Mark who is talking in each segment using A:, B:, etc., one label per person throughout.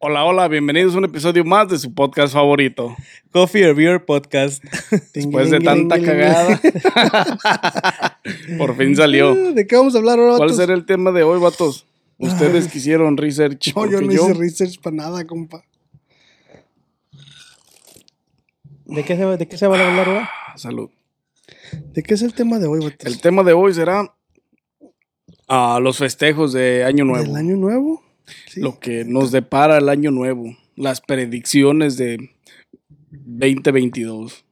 A: Hola, hola, bienvenidos a un episodio más de su podcast favorito.
B: Coffee or Beer Podcast.
A: Después de tanta cagada. Por fin salió.
C: ¿De qué vamos a hablar ahora,
A: ¿Cuál será el tema de hoy, vatos? Ustedes que hicieron research.
C: No, yo no hice research para nada, compa.
B: ¿De qué, se, ¿De qué se va a hablar ahora?
A: Salud.
C: ¿De qué es el tema de hoy, vatos?
A: El tema de hoy será ah, los festejos de Año Nuevo.
C: ¿Del año nuevo? Sí.
A: Lo que nos depara el Año Nuevo. Las predicciones de 2022.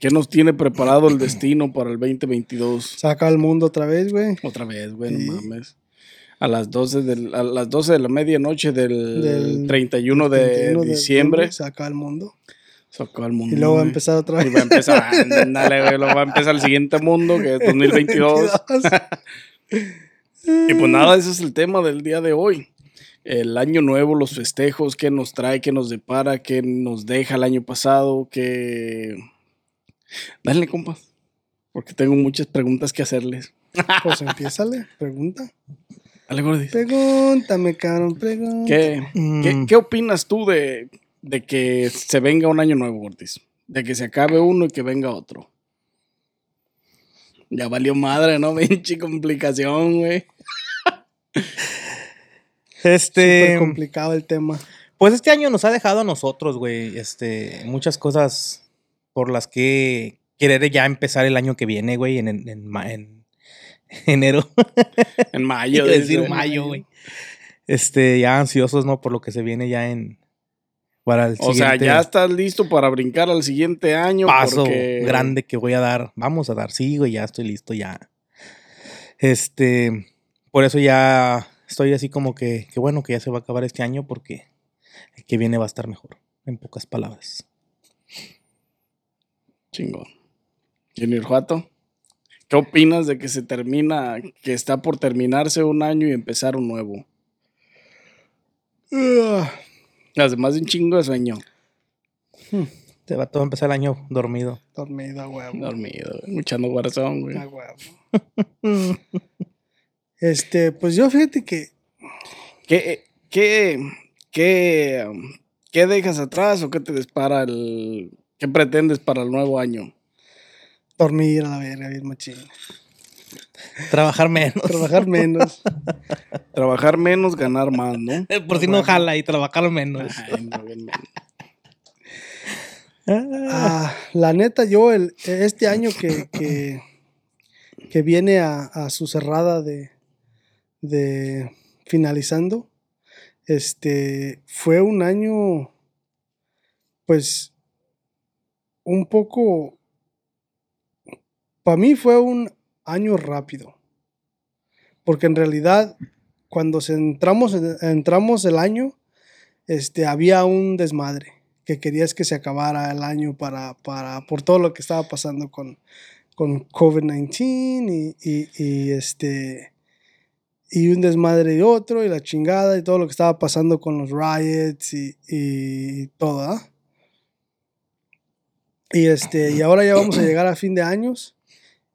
A: ¿Qué nos tiene preparado el destino para el 2022?
C: Saca al mundo otra vez, güey.
A: Otra vez, güey, no mames. A las 12 del, a las 12 de la medianoche del,
C: Del
A: 31 de
C: 31
A: diciembre.
C: Saca al mundo.
A: Sacó al mundo.
C: Y luego va a empezar otra
A: Y
C: vez.
A: va a empezar, ándale, güey, luego va a empezar el siguiente mundo, que es 2022. Y pues nada, ese es el tema del día de hoy. El año nuevo, los festejos, qué nos trae, qué nos depara, qué nos deja el año pasado, qué... Dale, compas, porque tengo muchas preguntas que hacerles.
C: Pues empiézale, pregunta.
A: Dale, Gordis.
C: Pregúntame, cabrón, pregúntame.
A: ¿Qué, qué,
B: Mm.
A: qué opinas tú de, de que se venga un año nuevo, Ortiz? De que se acabe uno y que venga otro. Ya valió madre, ¿no? Pinche complicación, güey.
B: Este,
C: Súper complicado el tema.
B: pues este año nos ha dejado a nosotros, güey, este, muchas cosas por las que querer ya empezar el año que viene, güey, en, en, en en enero.
A: En mayo.
B: Decir mayo, güey. Este, ya ansiosos, ¿no? Por lo que se viene ya en... Para el
A: O sea, ya estás listo para brincar al siguiente año.
B: paso
A: porque-
B: grande que voy a dar. Vamos a dar, sí, güey, ya estoy listo, ya. Este, por eso ya estoy así como que, que bueno que ya se va a acabar este año porque el que viene va a estar mejor, en pocas palabras.
A: Chingón. Junior Juato, ¿qué opinas de que se termina, que está por terminarse un año y empezar un nuevo?
C: Ah,
A: Además de un chingo de sueño.
B: Te va todo a empezar el año dormido.
C: dormido, a huevo.
A: Dormido, escuchando guarazón, güey.
C: A huevo. Este, pues yo fíjate que
A: ¿Qué, qué, qué, qué dejas atrás o qué te dispara el... ¿Qué pretendes para el nuevo año?
C: dormir a la verga, bien machín.
B: Trabajar menos.
C: Trabajar menos.
A: Trabajar menos, ganar más, ¿no?
B: Por si no jala y trabajar menos.
A: Ay, no, bien, bien.
C: Ah, la neta, yo el, este año que, que, que viene a, a su cerrada de, de finalizando, este fue un año, pues, un poco, para mí fue un año rápido, porque en realidad cuando entramos, entramos el año, este, había un desmadre que querías que se acabara el año para, para por todo lo que estaba pasando con, con COVID-19 y, y, y, este y un desmadre y otro y la chingada y todo lo que estaba pasando con los riots y, y todo, ¿ah? Y este, y ahora ya vamos a llegar a fin de años.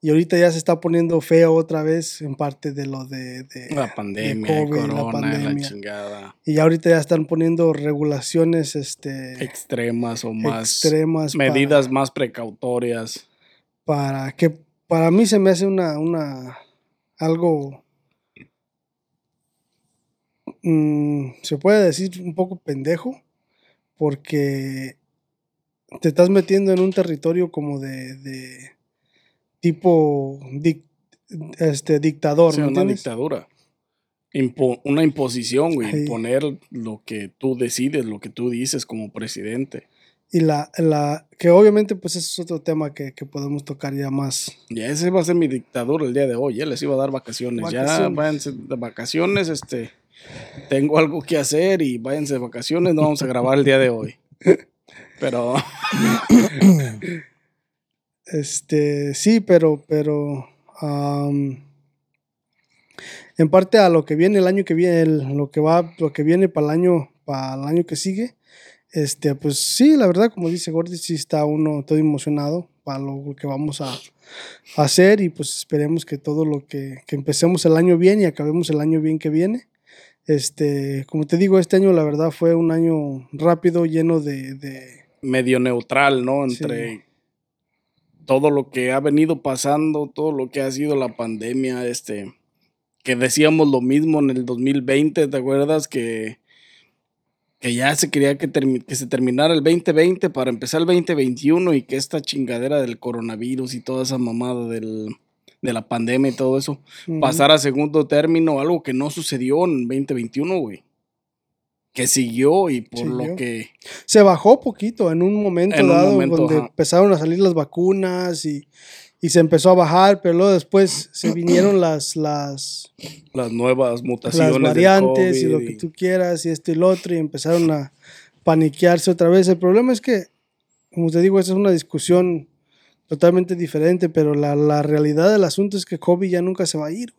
C: Y ahorita ya se está poniendo feo otra vez en parte de lo de, de-
A: La pandemia,
C: de COVID, la
A: corona, la,
C: pandemia.
A: chingada.
C: y ya ahorita ya están poniendo regulaciones este
A: Extremas o más...
C: extremas para-
A: medidas más precautorias.
C: para que para mí se me hace una, una algo mm, se puede decir un poco pendejo porque te estás metiendo en un territorio como de, de tipo dic- este dictador,
A: Sí,
C: ¿me
A: una
C: entiendes?
A: dictadura. Impo- una imposición, güey. Imponer lo que tú decides, lo que tú dices como presidente.
C: Y la, la que obviamente pues ese es otro tema que, que podemos tocar ya más.
A: Ya ese va a ser mi dictadura el día de hoy. Ya les iba a dar vacaciones. Ya
C: Vacaciones.
A: váyanse de vacaciones. Este, tengo algo que hacer y váyanse de vacaciones. No vamos a grabar el día de hoy. Pero
C: Este, sí, pero, pero am, en parte a lo que viene el año que viene, el- lo que va, lo que viene para el año, para el año que sigue, este, pues sí, la verdad, como dice Gordy, sí está uno todo emocionado para lo que vamos a, a hacer y pues esperemos que todo lo que, que empecemos el año bien y acabemos el año bien que viene. Este, como te digo, este año la verdad fue un año rápido, lleno de... de
A: Medio neutral, ¿no? Entre todo lo que ha venido pasando, todo lo que ha sido la pandemia, este, que decíamos lo mismo en el 2020, ¿te acuerdas? Que, que ya se quería que, que se terminara el 2020 para empezar el 2021 y que esta chingadera del coronavirus y toda esa mamada del, de la pandemia y todo eso pasara a segundo término, algo que no sucedió en 2021, güey que siguió y por lo que...
C: Se bajó poquito en un momento dado donde empezaron a salir las vacunas y, se empezó a bajar, pero luego después se vinieron las... Las,
A: las nuevas mutaciones.
C: Las variantes y lo que tú quieras y esto y lo otro y empezaron a paniquearse otra vez. El problema es que, como te digo, esa es una discusión totalmente diferente, pero la, la realidad del asunto es que COVID ya nunca se va a ir.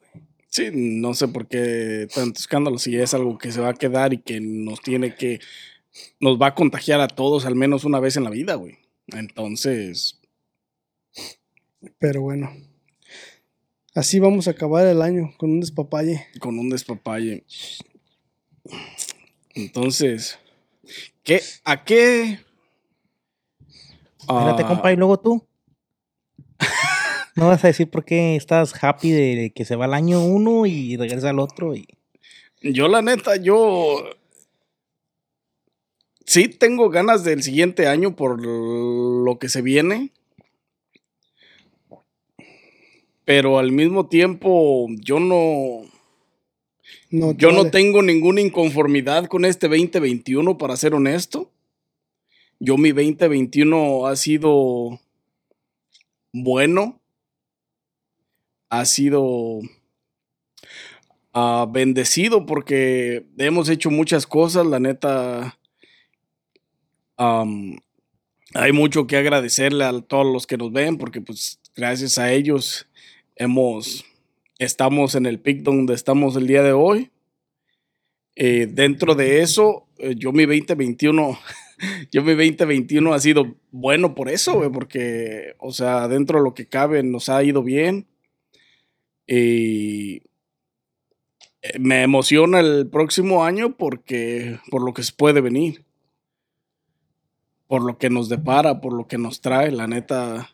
A: Sí, no sé por qué tanto escándalo, si es algo que se va a quedar y que nos tiene que, nos va a contagiar a todos al menos una vez en la vida, güey. Entonces...
C: Pero bueno, así vamos a acabar el año, con un despapalle.
A: Con un despapalle. Entonces, ¿qué, ¿a qué?
B: Espérate, compa, y luego tú. No vas a decir por qué estás happy de que se va el año uno y regresa al otro. Y...
A: Yo, la neta, yo. Sí, tengo ganas del siguiente año por lo que se viene. Pero al mismo tiempo, yo no. no yo no tengo ninguna inconformidad con este 2021, para ser honesto. Yo, mi 2021 ha sido bueno ha sido ah, bendecido porque hemos hecho muchas cosas, la neta. hay mucho que agradecerle a todos los que nos ven porque pues gracias a ellos hemos estamos en el pic donde estamos el día de hoy. Eh, dentro de eso, eh, yo mi 2021, yo mi 2021 ha sido bueno por eso, porque, o sea, dentro de lo que cabe nos ha ido bien. Y eh, me emociona el próximo año porque por lo que se puede venir. Por lo que nos depara, por lo que nos trae, la neta.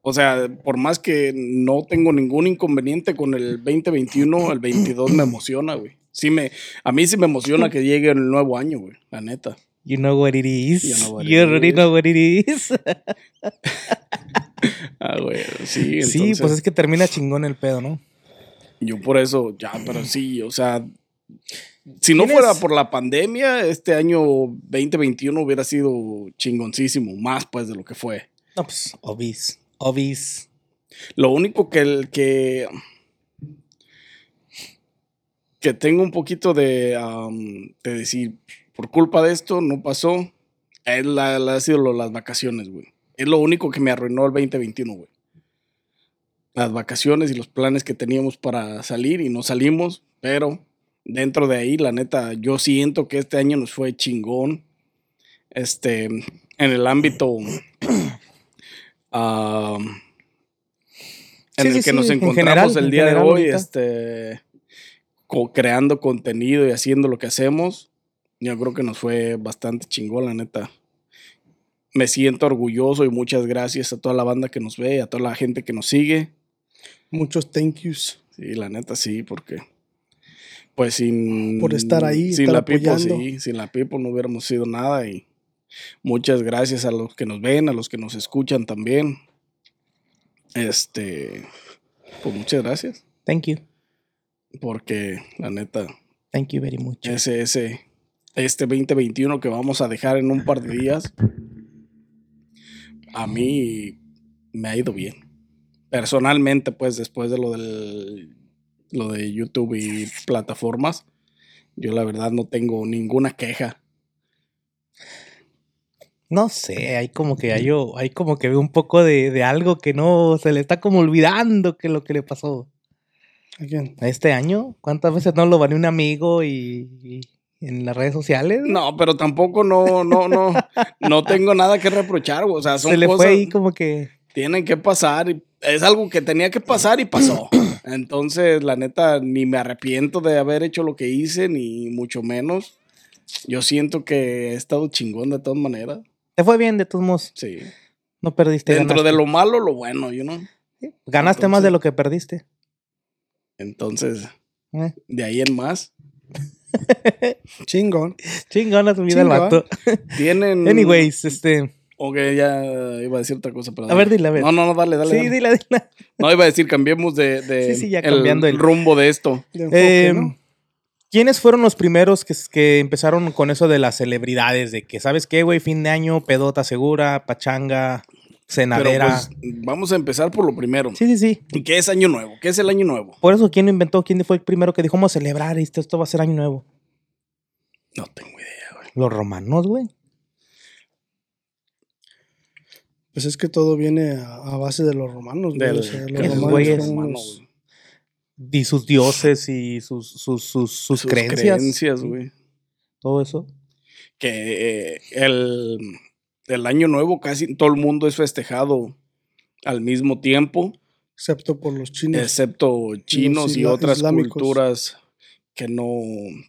A: O sea, por más que no tengo ningún inconveniente con el 2021, el 22 me emociona, güey. Sí me, a mí sí me emociona que llegue el nuevo año, güey, la neta.
B: You know what it is. You, already know what it is.
A: ah, güey, sí.
B: Sí, pues es que termina chingón el pedo, ¿no?
A: Yo por eso, ya, pero sí, o sea, si no fuera por la pandemia, este año 2021 hubiera sido chingoncísimo, más pues de lo que fue.
B: No, pues, obis, obis.
A: Lo único que el que que tengo un poquito de, de decir, por culpa de esto no pasó, es la, ha sido las vacaciones, güey. Es lo único que me arruinó el 2021, güey las vacaciones y los planes que teníamos para salir y no salimos, pero dentro de ahí, la neta, yo siento que este año nos fue chingón. Este, en el ámbito en el que nos encontramos el día de hoy, este, creando contenido y haciendo lo que hacemos, yo creo que nos fue bastante chingón, la neta. Me siento orgulloso y muchas gracias a toda la banda que nos ve, a toda la gente que nos sigue.
C: Muchos thank yous.
A: Sí, la neta sí, porque pues sin
C: por estar ahí,
A: sin la Pipo sí, sin la Pipo no hubiéramos sido nada y muchas gracias a los que nos ven, a los que nos escuchan también. Este, pues muchas gracias.
B: Thank you.
A: Porque la neta
B: Thank you very much.
A: Ese ese este 2021 que vamos a dejar en un par de días a mí me ha ido bien personalmente, pues después de lo del lo de YouTube y plataformas, yo la verdad no tengo ninguna queja.
B: No sé, hay como que hay, hay como que ve un poco de, algo que no se le está como olvidando que lo que le pasó.
C: ¿A quién?
B: Este año, ¿cuántas veces no lo van un amigo y, en las redes sociales?
A: No, pero tampoco no, no, no, no tengo nada que reprochar, o sea, son
B: Se le fue ahí como que
A: tienen que pasar. y Es algo que tenía que pasar y pasó. Entonces, la neta, ni me arrepiento de haber hecho lo que hice, ni mucho menos. Yo siento que he estado chingón de todas maneras.
B: Te fue bien, de todos modos.
A: Sí.
B: No perdiste.
A: Dentro
B: ganaste.
A: de lo malo, lo bueno, you know.
B: Ganaste más de lo que perdiste.
A: Entonces,
B: Eh.
A: de ahí en más.
C: Chingón.
B: Chingona tu vida el
C: Chingón.
B: vato.
A: Tienen.
B: Anyways, este.
A: Ok, ya iba a decir otra cosa, pero.
B: A ver, dile, a ver.
A: No, no, no, dale, dale.
B: Sí,
A: dale.
B: dila, dila.
A: No, iba a decir, cambiemos de, de
B: Sí, sí, ya
A: el
B: cambiando el-
A: rumbo de esto.
C: De enfoque,
B: Eh,
C: ¿no?
B: ¿Quiénes fueron los primeros que, que empezaron con eso de las celebridades? De que, ¿sabes qué, güey? Fin de año, pedota segura, pachanga,
A: Pero
B: cenadera.
A: pues, vamos a empezar por lo primero.
B: sí, sí, sí.
A: ¿Y ¿Qué es Año Nuevo? ¿Qué es el Año Nuevo?
B: Por eso, ¿quién lo inventó? ¿Quién fue el primero que dijo, vamos a celebrar esto? Esto va a ser año nuevo.
A: No tengo idea, güey.
B: Los romanos, güey.
C: Pues es que todo viene a, a base de los romanos. güey,
A: Del-
C: o sea, los romanos
B: güeyes. Y sus dioses y sus, sus, sus, sus, creencias.
A: creencias, güey.
B: Todo eso.
A: Que eh, el, el Año Nuevo casi todo el mundo es festejado al mismo tiempo,
C: excepto por los chinos.
A: excepto chinos y otras
C: islámicos.
A: culturas que no,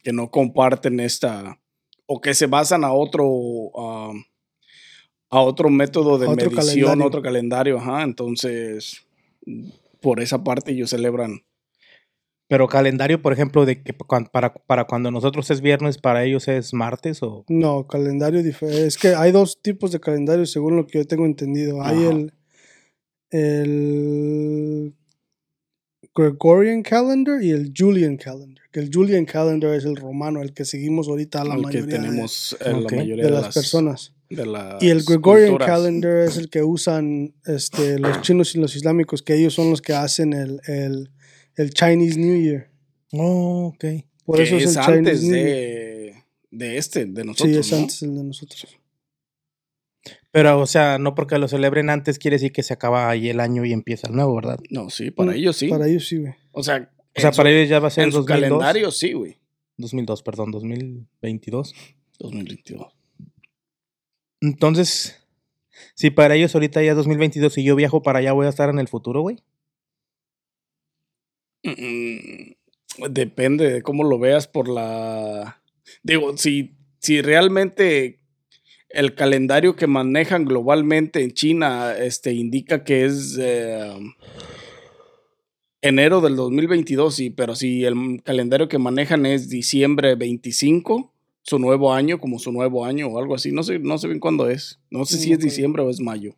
A: que no comparten esta o que se basan a otro a otro método de
C: otro
A: medición,
C: calendario.
A: otro calendario, ajá, entonces por esa parte ellos celebran
B: Pero calendario, por ejemplo, de que para, para cuando nosotros es viernes, para ellos es martes o...
C: No, calendario diferente. Es que hay dos tipos de calendario según lo que yo tengo entendido. Hay
A: Ajá.
C: el, el Gregorian calendar y el Julian calendar. Que el Julian calendar es el romano, el que seguimos ahorita la
A: el que
C: mayoría de-
A: tenemos la mayoría
C: de, las, personas.
A: de las
C: Y el Gregorian
A: culturas.
C: calendar es el que usan este, los chinos y los islámicos, que ellos son los que hacen el, el, el Chinese New Year.
B: Oh, ok.
C: Por
A: que
C: eso es,
A: es
C: el
A: antes
C: Chinese New Year.
A: de, de este, de nosotros.
C: Sí, es
A: ¿no?
C: antes el de nosotros.
B: Pero, o sea, no porque lo celebren antes quiere decir que se acaba ahí el año y empieza el nuevo, ¿verdad?
A: No, sí, para
C: Mm,
A: ellos sí.
C: Para ellos sí, güey.
A: O sea,
B: O sea, para
A: su-
B: ellos ya va a ser
A: en su
B: 2002.
A: calendario sí, güey.
B: 2002, perdón, 2022.
A: 2022.
B: Entonces, si para ellos ahorita ya es 2022 y yo viajo para allá, voy a estar en el futuro, güey.
A: Mm, Depende de cómo lo veas por la... Digo, si, si realmente el calendario que manejan globalmente en China este, indica que es eh, enero del 2022, sí, pero si el calendario que manejan es diciembre 25, su nuevo año, como su nuevo año o algo así, no sé, no sé bien cuándo es. No sé si
C: No
A: es diciembre o es mayo.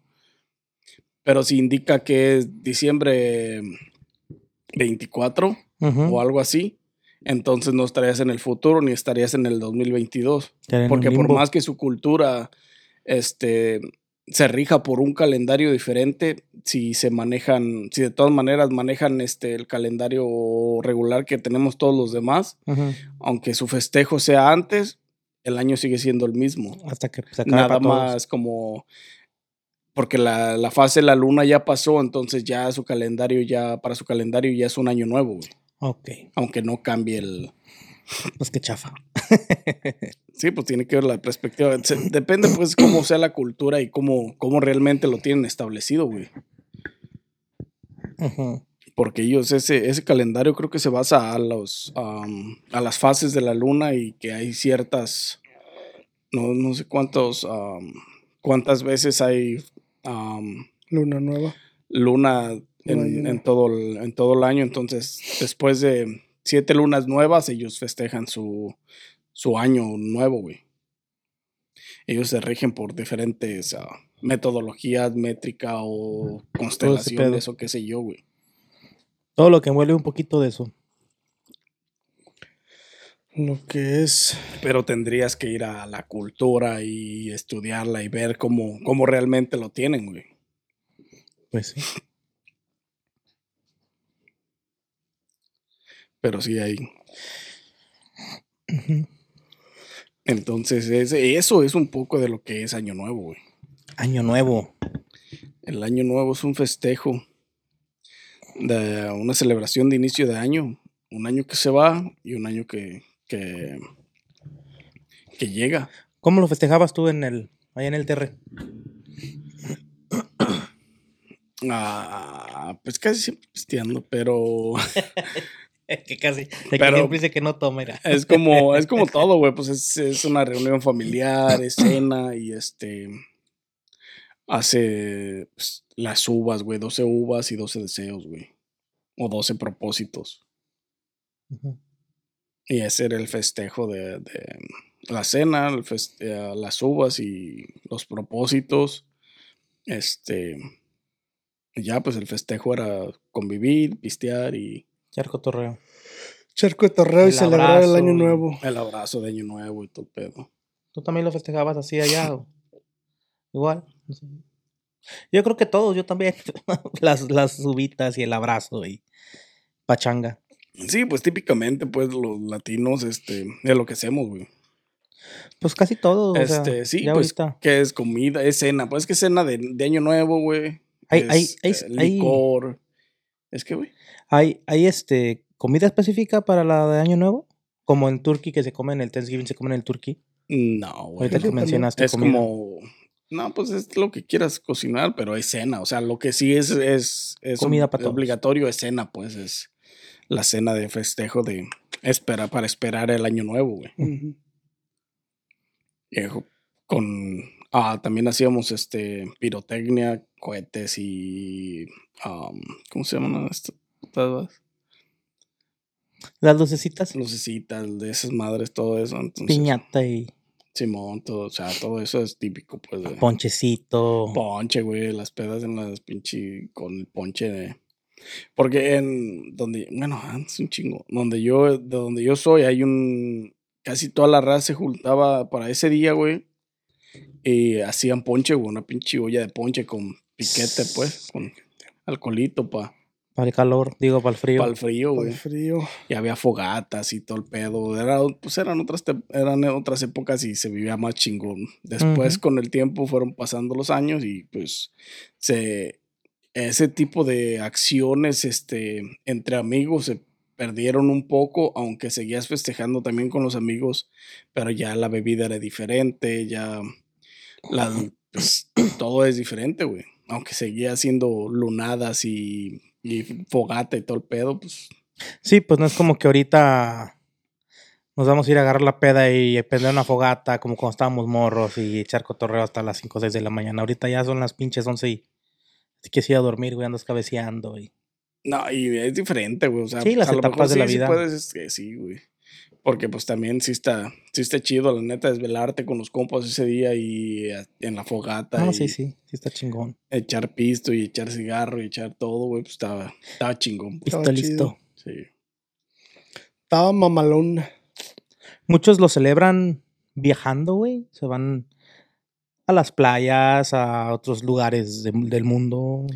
A: Pero si indica que es diciembre 24
B: Ujú.
A: o algo así, entonces no estarías en el futuro ni estarías en el 2022.
B: Estar en un
A: Porque por más que su cultura este, se rija por un calendario diferente, si se manejan, si de todas maneras manejan este, el calendario regular que tenemos todos los demás, aunque su festejo sea antes, el año sigue siendo el mismo.
B: Hasta que se
A: Nada
B: para todos.
A: más como porque la, la fase de la luna ya pasó, entonces ya su calendario ya, para su calendario ya es un año nuevo, güey.
B: Ok,
A: aunque no cambie el...
B: pues qué chafa.
A: Sí, pues tiene que ver la perspectiva. Depende pues cómo sea la cultura y cómo, cómo realmente lo tienen establecido, güey.
B: Ujú.
A: Porque ellos, ese, ese calendario creo que se basa a, los, am, a las fases de la luna y que hay ciertas, no, no sé cuántos, cuántas veces hay
C: Luna nueva.
A: luna en todo el, en todo el año. Entonces, después de siete lunas nuevas, ellos festejan su, su año nuevo, güey. Ellos se rigen por diferentes ah, metodologías, métrica o constelaciones o qué sé yo, güey.
B: Todo lo que envuelve un poquito de eso.
C: Lo que es.
A: Pero tendrías que ir a la cultura y estudiarla y ver cómo, cómo realmente lo tienen, güey.
B: Pues sí.
A: Pero sí hay. Entonces, eso es un poco de lo que es Año Nuevo, güey.
B: Año nuevo.
A: El año nuevo es un festejo, de una celebración de inicio de año, un año que se va y un año que, que, que llega.
B: ¿Cómo lo festejabas tú en el, allá en el TR?
A: Ah, pues casi siempre pisteando, pero
B: que casi. De que
A: Pero-
B: siempre dice que no toma,
A: es como, es como todo, güey. Pues es, es una reunión familiar, es cena y este hace pues, las uvas, güey. 12 uvas y 12 deseos, güey. O 12 propósitos.
B: Ujú.
A: Y ese era el festejo de, de la cena, el eh, las uvas y los propósitos. Este. Ya, pues el festejo era convivir, pistear y
B: Charco Torreo.
C: Charco torreo y
B: El
C: celebrar el año nuevo.
A: el abrazo de Año Nuevo y todo el pedo.
B: ¿Tú también lo festejabas así allá? o? Igual. no sé. Yo creo que todos, yo también. las, las uvitas y el abrazo y pachanga.
A: Sí, pues típicamente, pues los latinos, este, es lo que hacemos, güey.
B: Pues casi todos. o sea,
A: Este, sí, pues,
B: ahorita.
A: que es comida, es cena, pues es que es cena de, de Año Nuevo, güey.
B: Hay- hay- hay-
A: eh,
B: hay-
A: licor. Es que, güey.
B: ¿Hay, hay este, comida específica para la de Año Nuevo? Como en Turkey que se come en el Thanksgiving, se come en el Turkey.
A: No, güey.
B: Ahorita que mencionaste
A: Es
B: comida.
A: como. No, pues es lo que quieras cocinar, pero es cena. O sea, lo que sí es, es, es
B: Comida
A: ob-
B: para todos.
A: obligatorio es cena, pues es la cena de festejo de espera para esperar el año nuevo, güey. Jo- Con ah, también hacíamos este pirotecnia, cohetes y um, ¿cómo se llaman estas?
B: Las lucecitas,
A: Lucecitas de esas madres, todo eso. Entonces,
B: piñata y
A: Simón, todo, o sea, todo eso es típico, pues. de-
B: ponchecito.
A: Ponche, güey, las pedas en las pinche con el ponche de porque en donde, bueno, es un chingo, donde yo de donde yo soy hay un casi toda la raza se juntaba para ese día, güey. Y hacían ponche, güey, una pinche olla de ponche con piquete, pues, con alcoholito pa
B: Para el calor, digo, para el frío.
A: para el frío, güey.
C: el frío.
A: Y había fogatas y todo el pedo. Era, pues eran otras, te- eran otras épocas y se vivía más chingón. Después,
B: Ujú.
A: con el tiempo, fueron pasando los años y pues se, ese tipo de acciones este, entre amigos se perdieron un poco, aunque seguías festejando también con los amigos, pero ya la bebida era diferente, ya la, pues, todo es diferente, güey. Aunque seguía haciendo lunadas y, y fogata y todo el pedo, pues
B: Sí, pues no es como que ahorita nos vamos a ir a agarrar la peda y prender una fogata como cuando estábamos morros y echar cotorreo hasta las 5 o 6 de la mañana. Ahorita ya son las pinches 11 y te quieres ir a dormir, güey, andas cabeceando y...
A: No, y es diferente, güey. O sea,
B: Sí, las
A: a lo
B: etapas
A: mejor
B: de la
A: sí, sí
B: vida.
A: puedes, es que sí, güey. Porque pues también sí está, sí está chido, la neta, desvelarte con los compas ese día y eh, en la fogata.
B: No,
A: y
B: sí, sí, sí está chingón.
A: Echar pisto y echar cigarro y echar todo, güey, pues estaba, estaba chingón. pues,
C: Estaba
B: Listo, listo.
A: Sí.
C: Estaba mamalón.
B: Muchos lo celebran viajando, güey. Se van a las playas, a otros lugares de- del mundo.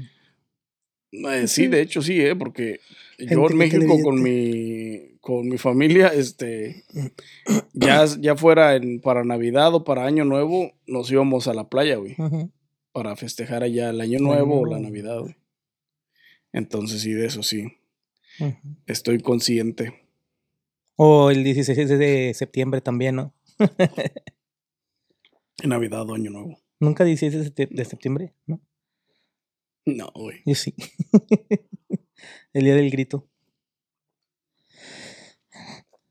A: Eh, sí, de hecho sí, eh, porque
C: Gente
A: yo en México con mi, con mi familia, este, ya, ya fuera en, para Navidad o para Año Nuevo, nos íbamos a la playa, güey. Para festejar allá el año nuevo o la. Navidad. güey. Entonces sí, de eso sí, estoy consciente.
B: O el 16 de septiembre también, ¿no?
A: Navidad o año nuevo.
B: Nunca 16 de septi- de septiembre, ¿no?
A: No, güey.
B: Yo sí. el día del grito.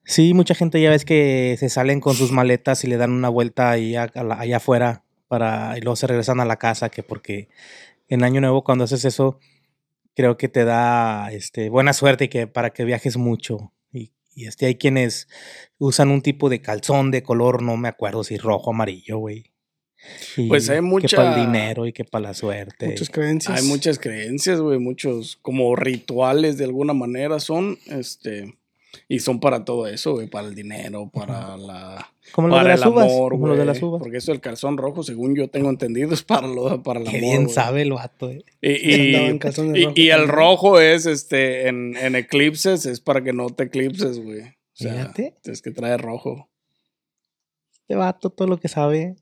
B: Sí, mucha gente ya ves que se salen con sus maletas y le dan una vuelta ahí a- a la- allá afuera para y luego se regresan a la casa que porque en año nuevo cuando haces eso creo que te da este buena suerte y que para que viajes mucho y, este hay quienes usan un tipo de calzón de color no me acuerdo si rojo o amarillo güey Y
A: Pues hay
B: que para
A: mucha-
B: el dinero y que para la suerte
C: Muchas creencias.
A: Hay muchas creencias, güey, muchos como rituales de alguna manera son, este, y son para todo eso, güey, para el dinero, para la...
B: como lo de
A: para
B: las
A: el
B: uvas
A: amor,
B: como lo de las uvas
A: Porque eso del calzón rojo, según yo tengo entendido, es para, lo, para el
B: Qué
A: amor.
B: bien
A: güey.
B: sabe el vato, eh.
A: Y, y, y- el rojo es, este, en, en eclipses, es para que no te eclipses, güey. O sea,
B: Fíjate.
A: es que trae rojo.
B: Este vato, todo lo que sabe.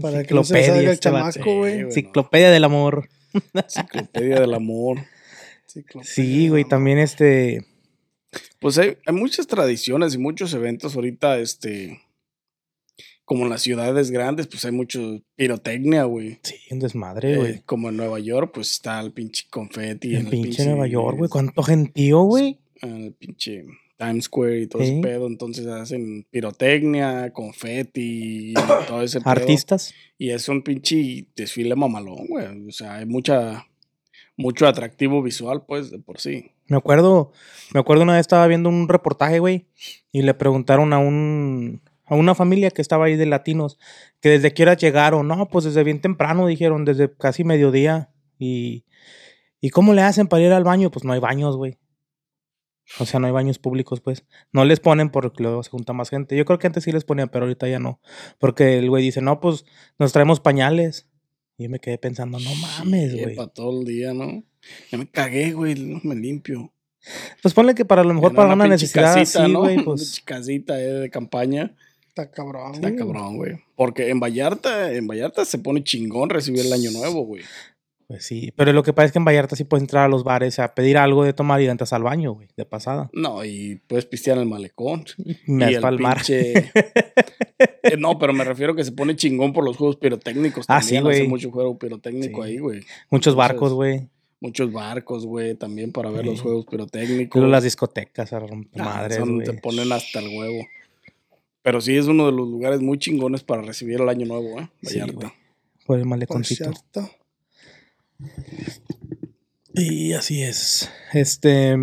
C: Para que no se salga el
B: este
C: chamaco, güey.
B: Enciclopedia del amor.
A: Enciclopedia del amor.
B: Sí, güey, también este.
A: Pues hay, hay muchas tradiciones y muchos eventos ahorita, este, como en las ciudades grandes, pues hay mucho pirotecnia, güey.
B: Sí, un desmadre,
A: Eh,
B: güey.
A: como en Nueva York, pues está el pinche confeti.
B: en pinche Nueva York, güey. ¿Cuánto gentío, güey?
A: El pinche Times Square y todo ese pedo. Entonces hacen pirotecnia, confeti y todo ese pedo.
B: Artistas.
A: Y es un pinche desfile mamalón, güey. O sea, hay mucha, mucho atractivo visual, pues, de por sí.
B: Me acuerdo, me acuerdo una vez estaba viendo un reportaje, güey, y le preguntaron a un a una familia que estaba ahí de latinos que desde qué hora llegaron. No, pues desde bien temprano dijeron, desde casi mediodía. Y ¿y cómo le hacen para ir al baño? Pues no hay baños, güey. O sea, no hay baños públicos, pues. No les ponen porque luego se junta más gente. Yo creo que antes sí les ponían, pero ahorita ya no. Porque el güey dice, no, pues nos traemos pañales. Y yo me quedé pensando, no mames, güey.
A: Para todo el día, ¿no? Ya me cagué, güey. No me limpio.
B: Pues ponle que para lo mejor para una
A: pinche
B: necesidad
A: casita,
B: así,
A: ¿no?
B: güey,
A: Una
B: pues.
A: casita eh, de campaña.
C: Está cabrón.
A: Está
C: güey.
A: cabrón, güey. Porque en Vallarta, en Vallarta se pone chingón recibir el año nuevo, güey.
B: Pues sí, pero lo que pasa es que en Vallarta sí puedes entrar a los bares a pedir algo de tomar y entras al baño, güey, de pasada.
A: No, y puedes pistear en el malecón.
B: Me
A: y
B: mar.
A: pinche- Eh, no, pero me refiero que se pone chingón por los juegos pirotécnicos.
B: Ah,
A: También
B: sí,
A: hace
B: güey.
A: mucho juego pirotécnico
B: Sí.
A: ahí, güey.
B: Muchos barcos, güey.
A: Muchos barcos, güey, también para ver los juegos pirotécnicos.
B: Luego las discotecas a romper
A: Ah,
B: madres,
A: son-. Te ponen hasta el huevo. Pero sí es uno de los lugares muy chingones para recibir el año nuevo, ¿eh? Vallarta.
B: Por el maleconcito.
C: cierto.
B: Y así es. Este.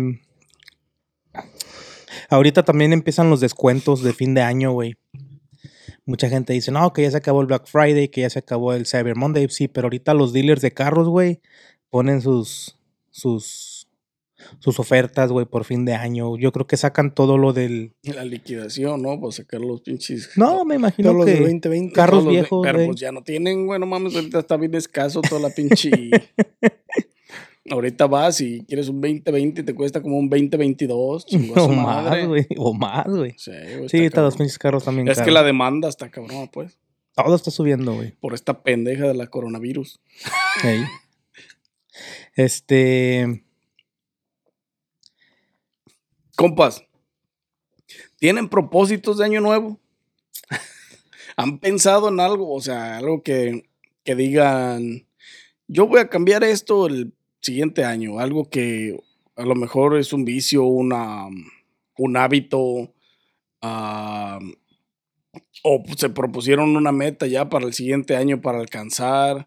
B: Ahorita también empiezan los descuentos de fin de año, güey. Mucha gente dice, no, que ya se acabó el Black Friday, que ya se acabó el Cyber Monday. Sí, pero ahorita los dealers de carros, güey, ponen sus, sus, sus ofertas, güey, por fin de año. Yo creo que sacan todo lo del...
A: La liquidación, ¿no? Para sacar los pinches.
B: No, me imagino
C: Todos los de
B: que
C: 2020.
B: carros
A: todos los de-
B: viejos,
A: Pero pues ya no tienen, güey, no mames, ahorita está bien escaso toda la pinche. ahorita vas y quieres un 2020 y te cuesta como un 2022. chingó a
B: o más, güey, o más, güey.
A: Sí, güey,
B: Sí,
A: está
B: los pinches carros también
A: Es que la demanda está cabrón, pues.
B: Todo está subiendo, güey.
A: Por esta pendeja de la coronavirus.
B: Ey. Este.
A: Compas, ¿tienen propósitos de año nuevo? ¿Han pensado en algo? O sea, algo que, que digan, yo voy a cambiar esto el siguiente año. Algo que a lo mejor es un vicio, una, un hábito, o se propusieron una meta ya para el siguiente año para alcanzar.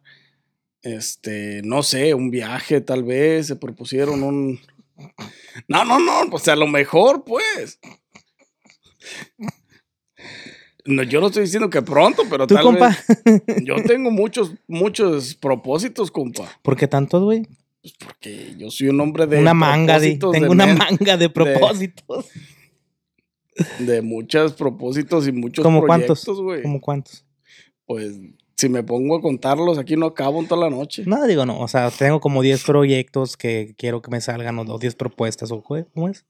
A: Este, no sé, un viaje tal vez, se propusieron un, no, no, no, pues a lo mejor, pues. No, yo no estoy diciendo que pronto, pero
B: ¿Tú,
A: tal
B: compa?
A: vez. Yo tengo muchos, muchos propósitos, compa.
B: ¿Por qué tantos, güey?
A: Pues porque yo soy un hombre de.
B: Una manga de. Tengo
A: de
B: una manga de propósitos.
A: De muchos propósitos y muchos
B: ¿Cómo
A: proyectos, güey.
B: ¿Cómo cuántos?
A: Pues si me pongo a contarlos, aquí no acabo en toda la noche.
B: No, digo, no. O sea, tengo como 10 proyectos que quiero que me salgan o 10 propuestas o ¿cómo es?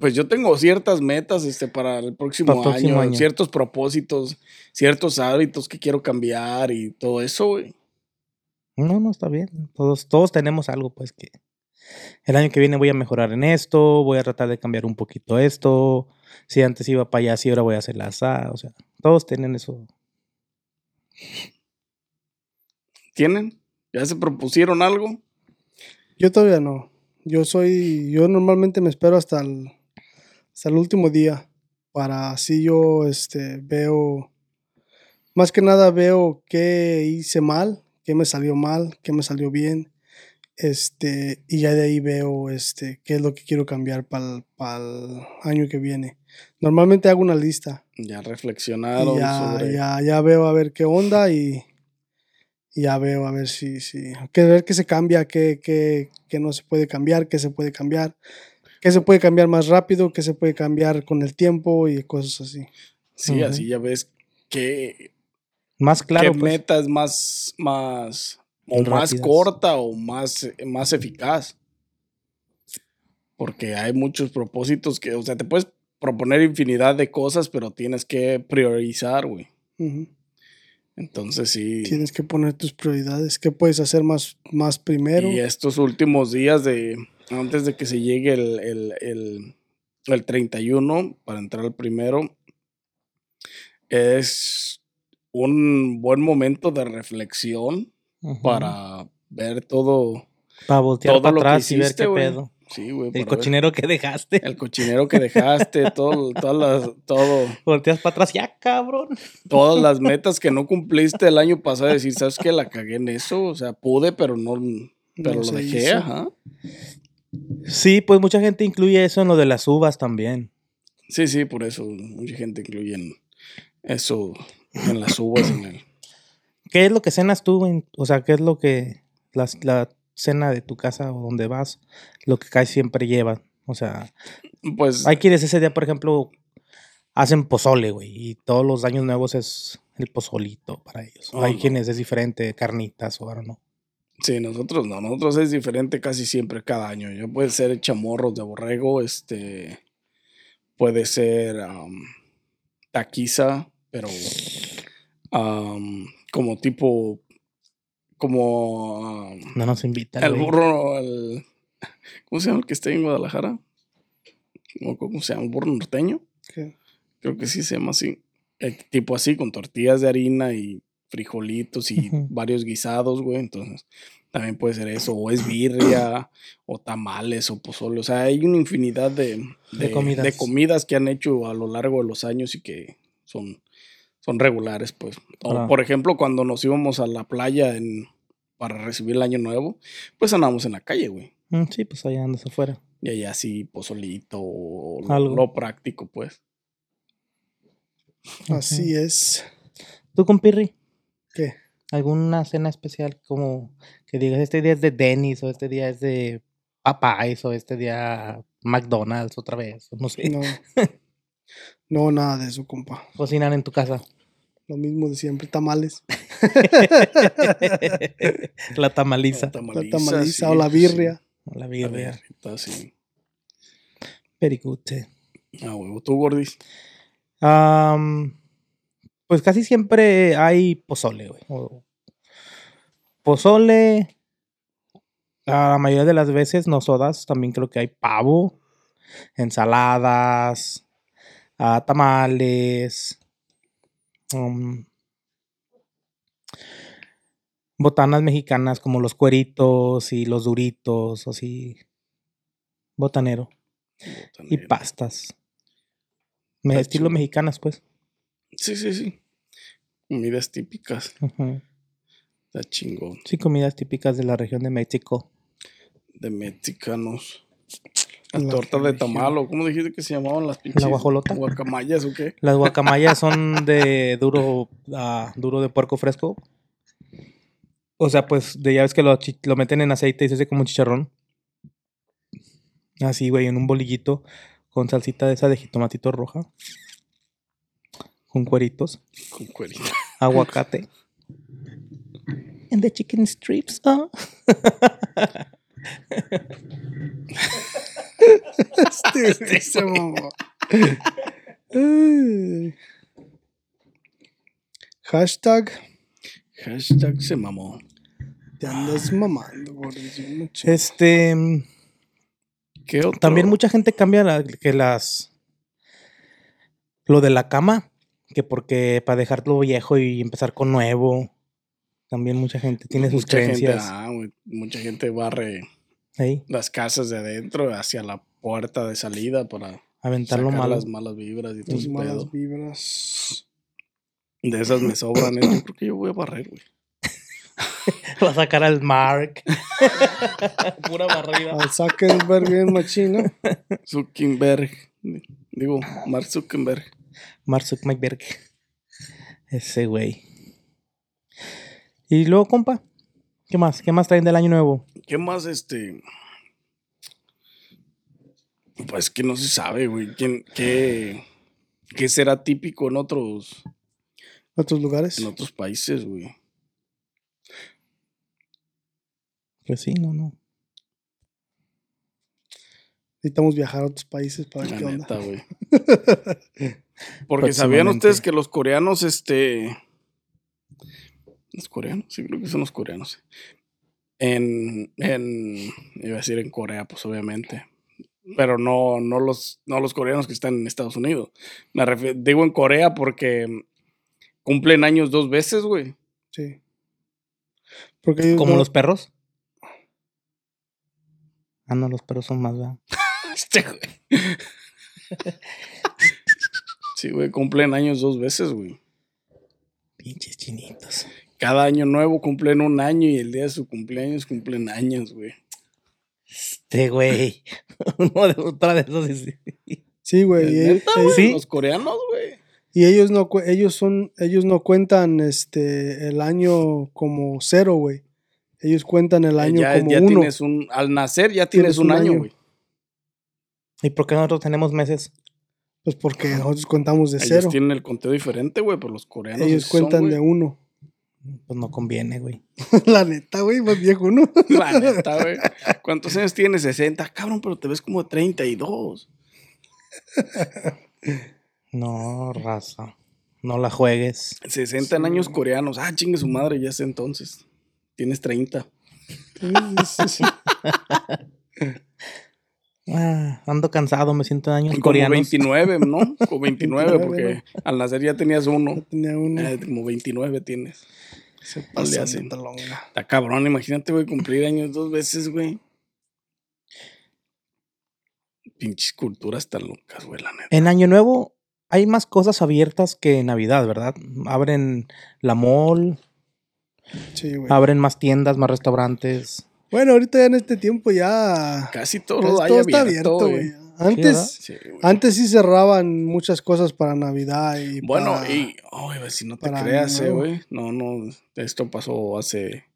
A: Pues yo tengo ciertas metas este, para el próximo,
B: Para el próximo
A: año,
B: año.
A: ciertos propósitos, ciertos hábitos que quiero cambiar y todo eso, güey.
B: No, no, está bien. Todos, todos tenemos algo, pues, que el año que viene voy a mejorar en esto, voy a tratar de cambiar un poquito esto. Si antes iba para allá, si ahora voy a hacer la asada. O sea, todos tienen eso.
A: ¿Tienen? ¿Ya se propusieron algo?
C: Yo todavía no. Yo soy, yo normalmente me espero hasta el, hasta el último día para así yo este, veo, más que nada veo qué hice mal, qué me salió mal, qué me salió bien, este, y ya de ahí veo este, qué es lo que quiero cambiar para el año que viene. Normalmente hago una lista
A: Ya
C: y
A: reflexionaron
C: ya,
A: sobre.
C: ya, ya veo a ver qué onda y, y ya veo a ver si, si, que ver qué se cambia, qué, qué, qué no se puede cambiar, qué se puede cambiar, qué se puede cambiar más rápido, qué se puede cambiar con el tiempo y cosas así.
A: Sí, así ya ves qué,
B: Más claro,
A: qué
B: pues.
A: meta es más, más, o más
B: Rápidas.
A: corta o más, más eficaz. Porque hay muchos propósitos que, o sea, te puedes proponer infinidad de cosas, pero tienes que priorizar, güey. Entonces sí.
C: Tienes que poner tus prioridades, qué puedes hacer más, más primero.
A: Y estos últimos días de, antes de que se llegue el, el, el, el 31, para entrar al primero, es un buen momento de reflexión Para ver todo,
B: Para voltear
A: todo
B: para
A: lo que
B: atrás y ver
A: hiciste,
B: qué pedo.
A: Sí, güey.
B: El
A: ver
B: cochinero que dejaste.
A: El cochinero que dejaste, todo, todas las, todo,
B: Volteas para atrás, ya cabrón.
A: todas las metas que no cumpliste el año pasado, decir, ¿sabes qué? La cagué en eso, o sea, pude, pero no, pero
C: No
A: lo dejé,
C: hizo.
A: ajá.
B: Sí, pues mucha gente incluye eso en lo de las uvas también.
A: Sí, sí, por eso mucha gente incluye en eso en las uvas, en el...
B: ¿Qué es lo que cenas tú? en- o sea, ¿qué es lo que la, cena de tu casa o donde vas, lo que casi siempre llevan? O sea,
A: Pues,
B: hay quienes ese día, por ejemplo, hacen pozole, güey, y todos los años nuevos es el pozolito para ellos.
A: Oh,
B: hay
A: no.
B: quienes es diferente, carnitas o no.
A: sí, nosotros no, nosotros es diferente casi siempre cada año. Puede ser chamorros de borrego, este, puede ser taquiza, pero como tipo, como
B: No nos invitan.
A: el burro, el, ¿cómo se llama el que está en Guadalajara? ¿Cómo, se llama? ¿Un burro norteño?
C: ¿Qué?
A: Creo que sí se llama así. Eh, tipo así, con tortillas de harina y frijolitos y varios guisados, güey. Entonces, también puede ser eso. O es birria, o tamales, o pozole. O sea, hay una infinidad de,
B: De
A: de,
B: comidas.
A: de comidas que han hecho a lo largo de los años y que son, son regulares, pues. O,
B: Ah.
A: por ejemplo, cuando nos íbamos a la playa en, para recibir el año nuevo, pues andábamos en la calle, güey.
B: Mm, Sí, pues allá andas afuera.
A: Y allá sí, pozolito, o lo,
B: Algo.
A: lo práctico, pues.
C: Así es.
B: ¿Tú con Pirri?
C: ¿Qué?
B: ¿Alguna cena especial como que digas este día es de Dennis o este día es de Popeyes o este día McDonald's otra vez? No sé.
C: No. No, nada de eso, compa.
B: Cocinan en tu casa.
C: Lo mismo de siempre, tamales.
B: la tamaliza.
A: La
C: La tamaliza o la
A: sí,
C: birria.
B: La
A: La
B: birria.
A: birrita, sí.
B: Pericute.
A: Ah, huevo. ¿Tú, Gordis?
B: Pues casi siempre hay pozole, güey. o- Pozole. a La mayoría de las veces, no sodas, también creo que hay pavo, ensaladas, tamales, um, botanas mexicanas como los cueritos y los duritos, así. Botanero. Y
A: Botanero.
B: pastas. Me- estilo mexicanas, pues.
A: Sí, sí, sí. Comidas típicas. Está chingón.
B: Sí, comidas típicas de la región de México.
A: De mexicanos. La,
C: La
A: torta de
C: religión.
A: tamal, ¿o cómo dijiste que se llamaban las pinches?
B: guajolota?
A: ¿Guacamayas o qué?
B: Las guacamayas son de duro, ah, duro de puerco fresco. O sea, pues de ya ves que lo, meten en aceite y se hace como un chicharrón. Así, güey, en un bolillito con salsita de esa de jitomatito roja. Con cueritos,
A: Con cuerito.
B: aguacate. And the chicken strips, ah.
C: Este, se mamó. Ay. Hashtag
A: Hashtag se mamó.
C: te andas mamando.
B: Este.
A: ¿Qué otro?
B: También mucha gente cambia la- que las. Lo de la cama. Que porque para dejarlo viejo y empezar con nuevo. También mucha gente tiene sus
A: Mucha gente,
B: creencias.
A: ah, güey, mucha gente barre las casas de adentro hacia la puerta de salida para
B: aventar lo malo.
A: las malas vibras y todo ese
C: malas
A: pedo.
C: vibras.
A: De esas me sobran. ¿eh? Yo creo que yo voy a barrer, güey.
B: Va a sacar al Mark. Pura barrida.
C: Al Zuckerberg bien machino.
A: Zuckerberg. Digo, Mark Zuckerberg.
B: Mark Zuckerberg. Ese güey. Y luego, compa. ¿Qué más? ¿Qué más traen del año nuevo?
A: ¿Qué más, este? Pues que no se sabe, güey. ¿Quién, qué, ¿Qué será típico en otros,
C: Otros lugares.
A: en otros países, güey?
B: Pues sí, no, no.
C: Necesitamos viajar a otros países para ver qué onda.
A: neta, güey. Porque sabían ustedes que los coreanos, este. Los coreanos, sí, creo que son los coreanos. En. en iba a decir en Corea, pues obviamente. Pero no, no, los, no los coreanos que están en Estados Unidos. Me refiero, digo en Corea porque cumplen años dos veces, güey.
C: Sí. Porque
B: Como
C: no-
B: los perros. Ah, no, los perros son más, ¿verdad?
A: Este, güey. Sí, güey, cumplen años dos veces, güey.
B: Pinches chinitos.
A: Cada año nuevo cumplen un año y el día de su cumpleaños cumplen años, güey.
B: Este, güey. Uno de otra de esos.
C: Sí, güey. Y,
A: ¿Neta,
C: eh,
A: güey?
B: Sí.
A: Los coreanos, güey.
C: y ellos no ellos son ellos no cuentan este el año como cero, güey. Ellos cuentan el año
A: ya
C: como
A: ya
C: uno.
A: tienes un. Al nacer ya tienes,
C: Tienes
A: un,
C: un
A: año, güey.
B: ¿Y por qué nosotros tenemos meses?
C: Pues porque nosotros contamos de
A: Ellos
C: cero.
A: tienen el conteo diferente, güey, pero los coreanos.
C: Ellos
A: son,
C: cuentan de uno.
B: Pues no conviene, güey.
C: La neta, güey, más viejo uno.
A: La neta, güey. ¿Cuántos años tienes? 60. Cabrón, pero te ves como de 32.
B: No, raza. No la juegues.
A: 60 en años coreanos. Ah, chingue su madre, ya sé entonces. Tienes 30.
C: Sí, sí.
B: Ah, ando cansado, me siento en años
A: Como
B: coreanos.
A: 29, ¿no? Como 29,
C: 29,
A: porque al nacer ya tenías uno.
C: Yo tenía uno.
A: Eh, como 29 tienes.
C: Se pasa.
A: Está cabrón, imagínate, güey, cumplir años dos veces, güey. Pinches culturas tan locas, güey, la neta.
B: En Año Nuevo hay más cosas abiertas que en Navidad, ¿verdad? Abren la mall,
C: Sí, güey.
B: abren más tiendas, más restaurantes.
C: Bueno, ahorita ya en este tiempo ya
A: Casi todo,
C: casi todo está
A: abierto,
C: abierto,
A: güey.
C: Antes,
A: Sí,
C: antes sí cerraban muchas cosas para Navidad y
A: Bueno,
C: para-
A: y, güey, si no te creas, eh, güey. No, no, esto pasó hace.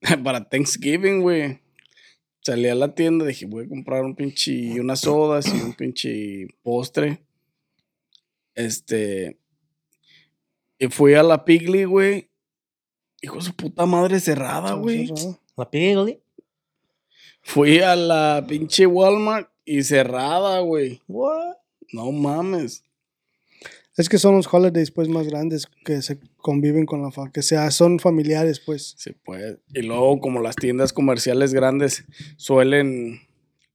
A: para Thanksgiving, güey. Salí a la tienda, dije, voy a comprar un pinche. unas sodas y un pinche postre. Este. Y fui a la Pigly, güey. Hijo de su puta madre cerrada, güey.
B: La Piggy.
A: Fui a la pinche Walmart y cerrada, güey.
B: What?
A: No mames.
C: Es que son los holidays pues más grandes que se conviven con la fa que sea son familiares pues.
A: Se puede. Y luego, como las tiendas comerciales grandes suelen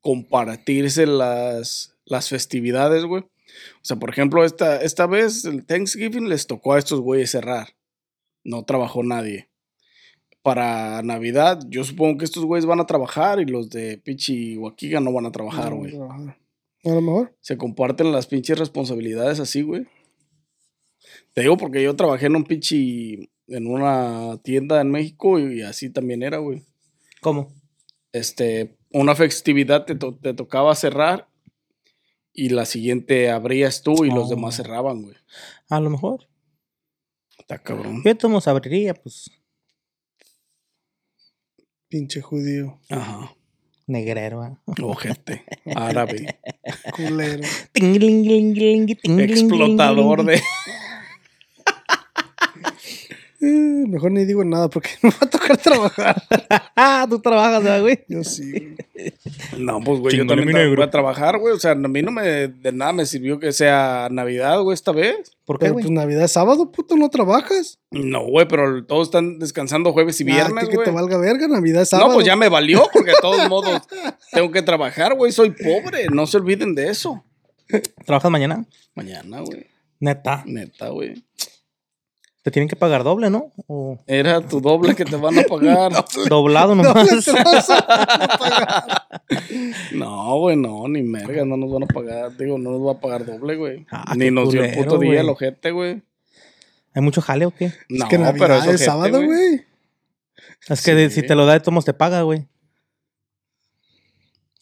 A: compartirse las, las festividades, güey. O sea, por ejemplo, esta, esta vez el Thanksgiving les tocó a estos güeyes cerrar. No trabajó nadie. Para Navidad, yo supongo que estos güeyes van a trabajar y los de Pichi Wakiga no van a trabajar,
C: No,
A: güey.
C: A lo mejor.
A: Se comparten las pinches responsabilidades así, güey. Te digo porque yo trabajé en un pinche. en una tienda en México y así también era, güey.
B: ¿Cómo?
A: Este, una festividad te, to- te tocaba cerrar y la siguiente abrías tú y los demás cerraban, güey.
B: A lo mejor.
A: Está cabrón.
B: Yo tomo abriría, pues,
C: Pinche judío.
A: Ajá.
B: negrero. ¿ah?
A: Ojete. Árabe.
C: Culero.
A: Explotador de.
C: Eh, mejor ni digo nada porque me va a tocar trabajar.
B: Ah, tú trabajas, ¿verdad, güey.
C: Yo sí. güey.
A: No, pues, güey, yo también
B: negro.
A: voy a trabajar, güey. O sea, a mí no me. de nada me sirvió que sea Navidad, güey, esta vez.
B: ¿Por qué,
C: Pero
B: güey?
C: pues Navidad es sábado, puto, no trabajas.
A: No, güey, pero todos están descansando jueves y viernes,
C: que, que
A: güey.
C: te valga verga, Navidad es sábado.
A: No, pues ya me valió, porque de todos modos tengo que trabajar, güey. Soy pobre, no se olviden de eso.
B: ¿Trabajas mañana?
A: Mañana, güey.
B: Neta.
A: Neta, güey.
B: Te tienen que pagar doble, ¿no? O
A: Era tu doble que te van a pagar.
B: doblado
C: No,
B: nomás.
C: te vas a pagar.
A: No, güey, no, ni merga, no nos van a pagar. Digo, no nos va a pagar doble, güey.
B: Ah,
A: ni nos dio el puto día el ojete, güey.
B: ¿Hay mucho jale o qué?
A: No,
C: es que Navidad
A: pero
C: es,
A: ojete,
C: sábado, güey.
B: Es que de- si te lo da de tomos te paga, güey.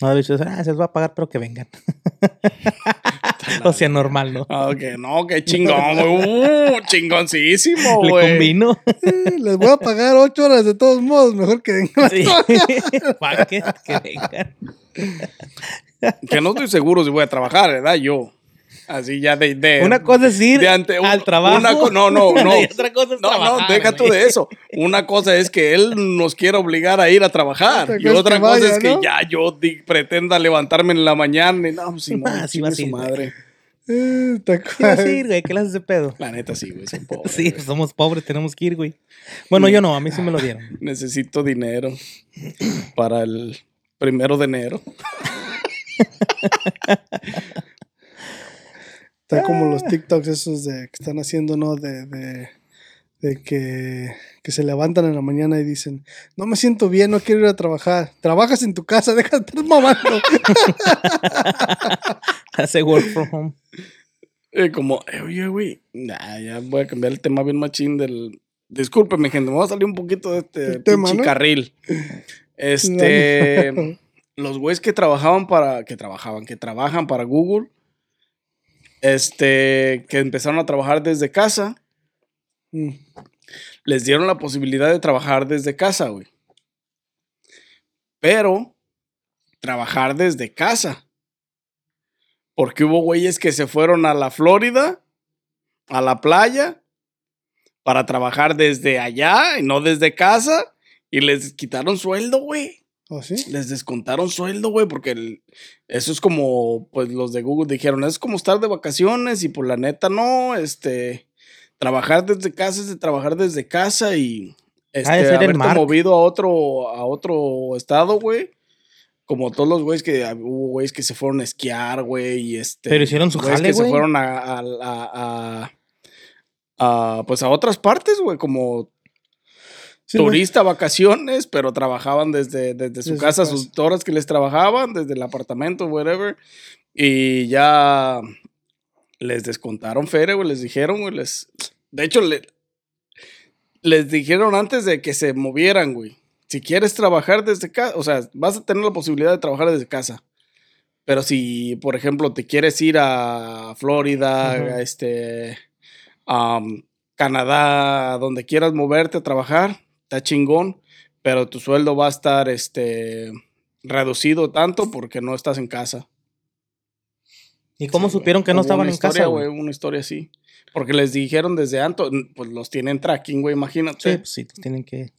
B: No, dices, ah, se les va a pagar, pero que vengan. o sea, normal, ¿no?
A: Ah, ok, no, qué chingón, güey. Uh, chingoncísimo,
B: Le
A: güey.
B: combino.
C: Eh, Les voy a pagar ocho horas de todos modos, mejor que vengan.
B: Sí. Que vengan.
A: Que no estoy seguro si voy a trabajar, ¿verdad? Yo. Así ya de. de
B: Una cosa es ir
A: de ante-
B: al trabajo.
A: una no, no, no.
B: y otra cosa es
A: No,
B: trabajar.
A: no, deja tú de eso. Una cosa es que él nos quiere obligar a ir a trabajar.
C: Otra
A: Y otra cosa
C: vaya,
A: es que
C: ¿no?
A: ya yo pretenda levantarme en la mañana. Y no, pues sí,
B: Ah, sí va
A: su madre.
C: Eh, ¿te
B: ¿Qué vas a
C: acuerdas?
B: ir, güey? ¿Qué le haces de pedo?
A: La neta sí, güey. soy pobre,
B: Sí, pues somos pobres, tenemos que ir, güey. Bueno, yo no, a mí sí me lo dieron.
A: Necesito dinero para el primero de enero.
C: Está como los TikToks esos de que están haciendo, ¿no? De, de de que, que se levantan en la mañana y dicen, no me siento bien, no quiero ir a trabajar. Trabajas en tu casa, deja de estar mamando.
B: Hace work from home.
A: Eh, como, eh, oye, güey, nah, ya voy a cambiar el tema bien machín del... Discúlpeme, gente, me voy a salir un poquito de este
C: tema,
A: pinche
C: ¿no?
A: carril. Este... los güeyes que trabajaban para... Que trabajaban, que trabajan para Google. Este... Que empezaron a trabajar desde casa.
C: Mm,
A: les dieron la posibilidad de trabajar desde casa, güey. Pero trabajar desde casa. Porque hubo güeyes que se fueron a la Florida, a la playa, para trabajar desde allá y no desde casa. Y les quitaron sueldo, güey.
C: ¿Oh, sí?
A: Les descontaron sueldo, güey, porque el- eso es como, pues los de Google dijeron, es como estar de vacaciones y por la neta no, este, trabajar desde casa es de trabajar desde casa y este,
B: Ha de ser el
A: haberte movido a otro, a otro estado, güey. Como todos los güeyes que hubo güeyes que se fueron a esquiar, güey, y este.
B: Pero hicieron su jale,
A: que se fueron a- a- a, pues a otras partes, güey, como
C: Sí,
A: turista, vacaciones, pero trabajaban desde, desde su
C: Desde
A: casa,
C: casa.
A: sus horas que les trabajaban, desde el apartamento, whatever. Y ya les descontaron feria, güey, les dijeron, güey, les... De hecho, le- les dijeron antes de que se movieran, güey. Si quieres trabajar desde casa, o sea, vas a tener la posibilidad de trabajar desde casa. Pero si, por ejemplo, te quieres ir a Florida, a este, am, Canadá, donde quieras moverte a trabajar, está chingón, pero tu sueldo va a estar este, reducido tanto porque no estás en casa.
B: ¿Y cómo
A: Sí,
B: supieron que no estaban en
A: historia,
B: casa, güey?
A: Una historia así. Porque les dijeron desde antes, pues los tienen tracking, güey,
B: Sí,
A: imagínate.
B: pues sí, tienen que...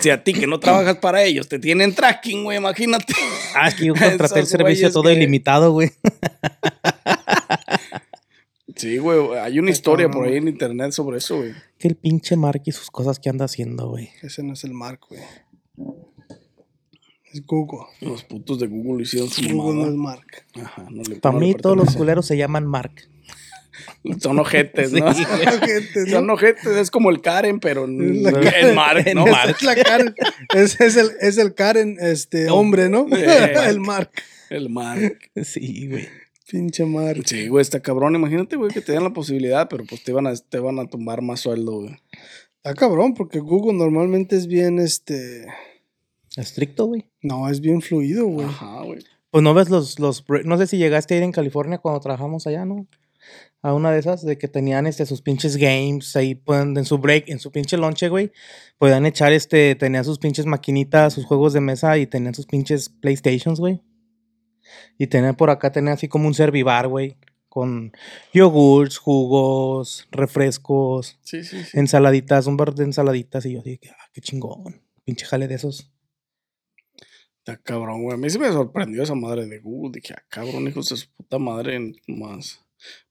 A: Si a ti que no trabajas para ellos te tienen tracking, güey, imagínate.
B: Ah, es que yo contraté el servicio todo
A: que-
B: ilimitado, güey.
A: Sí, güey, hay una historia por ahí en internet sobre eso, güey.
B: Que el pinche Mark y sus cosas que anda haciendo, güey.
C: Ese no es el Mark, güey. Es Google.
A: Los putos de Google hicieron su
C: Google no es. Mark.
A: Ajá, no le-
B: Para
A: no le
B: mí todos los culeros se llaman Mark.
A: Son ojetes, ¿no?
B: Sí,
C: ¿no?
A: Son ojetes, es como el Karen, pero
C: la Karen.
A: Mark, ¿no?
C: Es, la Karen. Es, es el, es el Karen, este, hombre, ¿no?
A: Eh,
C: el Mark.
A: El Mark.
B: Sí, güey.
C: Pinche Mark.
A: Sí, güey, está cabrón. Imagínate, güey, que te dan la posibilidad, pero pues te van a, te van a tumbar más sueldo, güey.
C: Está cabrón, porque Google normalmente es bien, este.
B: Estricto, güey.
C: No, es bien fluido, güey.
A: Ajá, güey.
B: Pues no ves los, los, no sé si llegaste a ir en California cuando trabajamos allá, ¿no? A una de esas, de que tenían este, sus pinches games, ahí pueden, en su break, en su pinche lonche, güey, podían echar este, tenían sus pinches maquinitas, sus juegos de mesa y tenían sus pinches Playstations, güey. Y tenían por acá, tenían así como un servibar, güey, con yogurts, jugos, refrescos,
A: Sí, sí, sí.
B: ensaladitas, un bar de ensaladitas y yo dije, ah, qué chingón, pinche jale de esos.
A: Está cabrón, güey. A mí sí me sorprendió esa madre de Google. Dije, ah, cabrón, hijos de su puta madre, más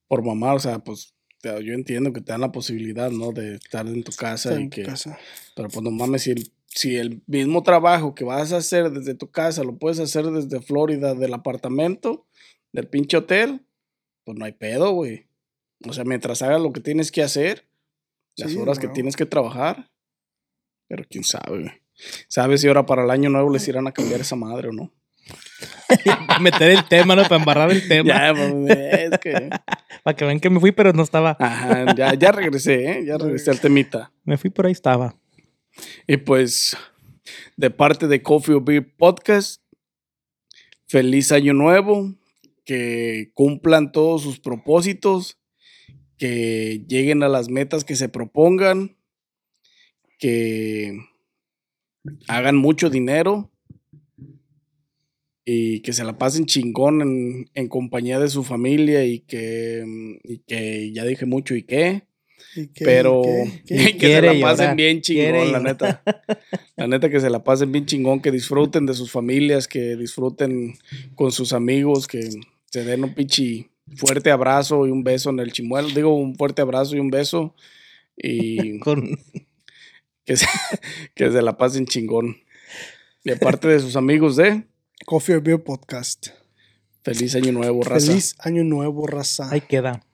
A: por mamar. O sea, pues yo entiendo que te dan la posibilidad, ¿no? De estar en tu casa
C: Está
A: y
C: en
A: que.
C: casa.
A: Pero pues no mames, si el, si el mismo trabajo que vas a hacer desde tu casa lo puedes hacer desde Florida, del apartamento, del pinche hotel, pues no hay pedo, güey. O sea, mientras hagas lo que tienes que hacer, las
C: Sí,
A: horas que tienes que trabajar. Pero quién sabe, güey. ¿Sabes si ahora para el año nuevo les irán a cambiar esa madre o no?
B: Meter el tema, ¿no? Para embarrar el tema.
A: Ya, pues, es que.
B: Para que vean que me fui, pero no estaba.
A: Ajá, ya, ya regresé, ¿eh? Ya regresé al temita.
B: Me fui, pero ahí estaba.
A: Y pues, de parte de Coffee or Beer Podcast, feliz año nuevo, que cumplan todos sus propósitos, que lleguen a las metas que se propongan, que hagan mucho dinero y que se la pasen chingón en, en compañía de su familia y que, y que ya dije mucho y que
C: ¿Y qué?
A: pero
C: ¿Qué? ¿Qué?
A: que se la pasen
B: llorar,
A: bien chingón, la neta. La neta que se la pasen bien chingón, que disfruten de sus familias, que disfruten con sus amigos, que se den un pinche fuerte abrazo y un beso en el chimuelo. Digo, un fuerte abrazo y un beso. Y
B: Con...
A: que se, que se la pasen chingón. Y aparte de sus amigos de
C: Coffee or Beer Podcast.
A: Feliz Año Nuevo, raza.
C: Feliz año nuevo, raza.
B: Ahí queda.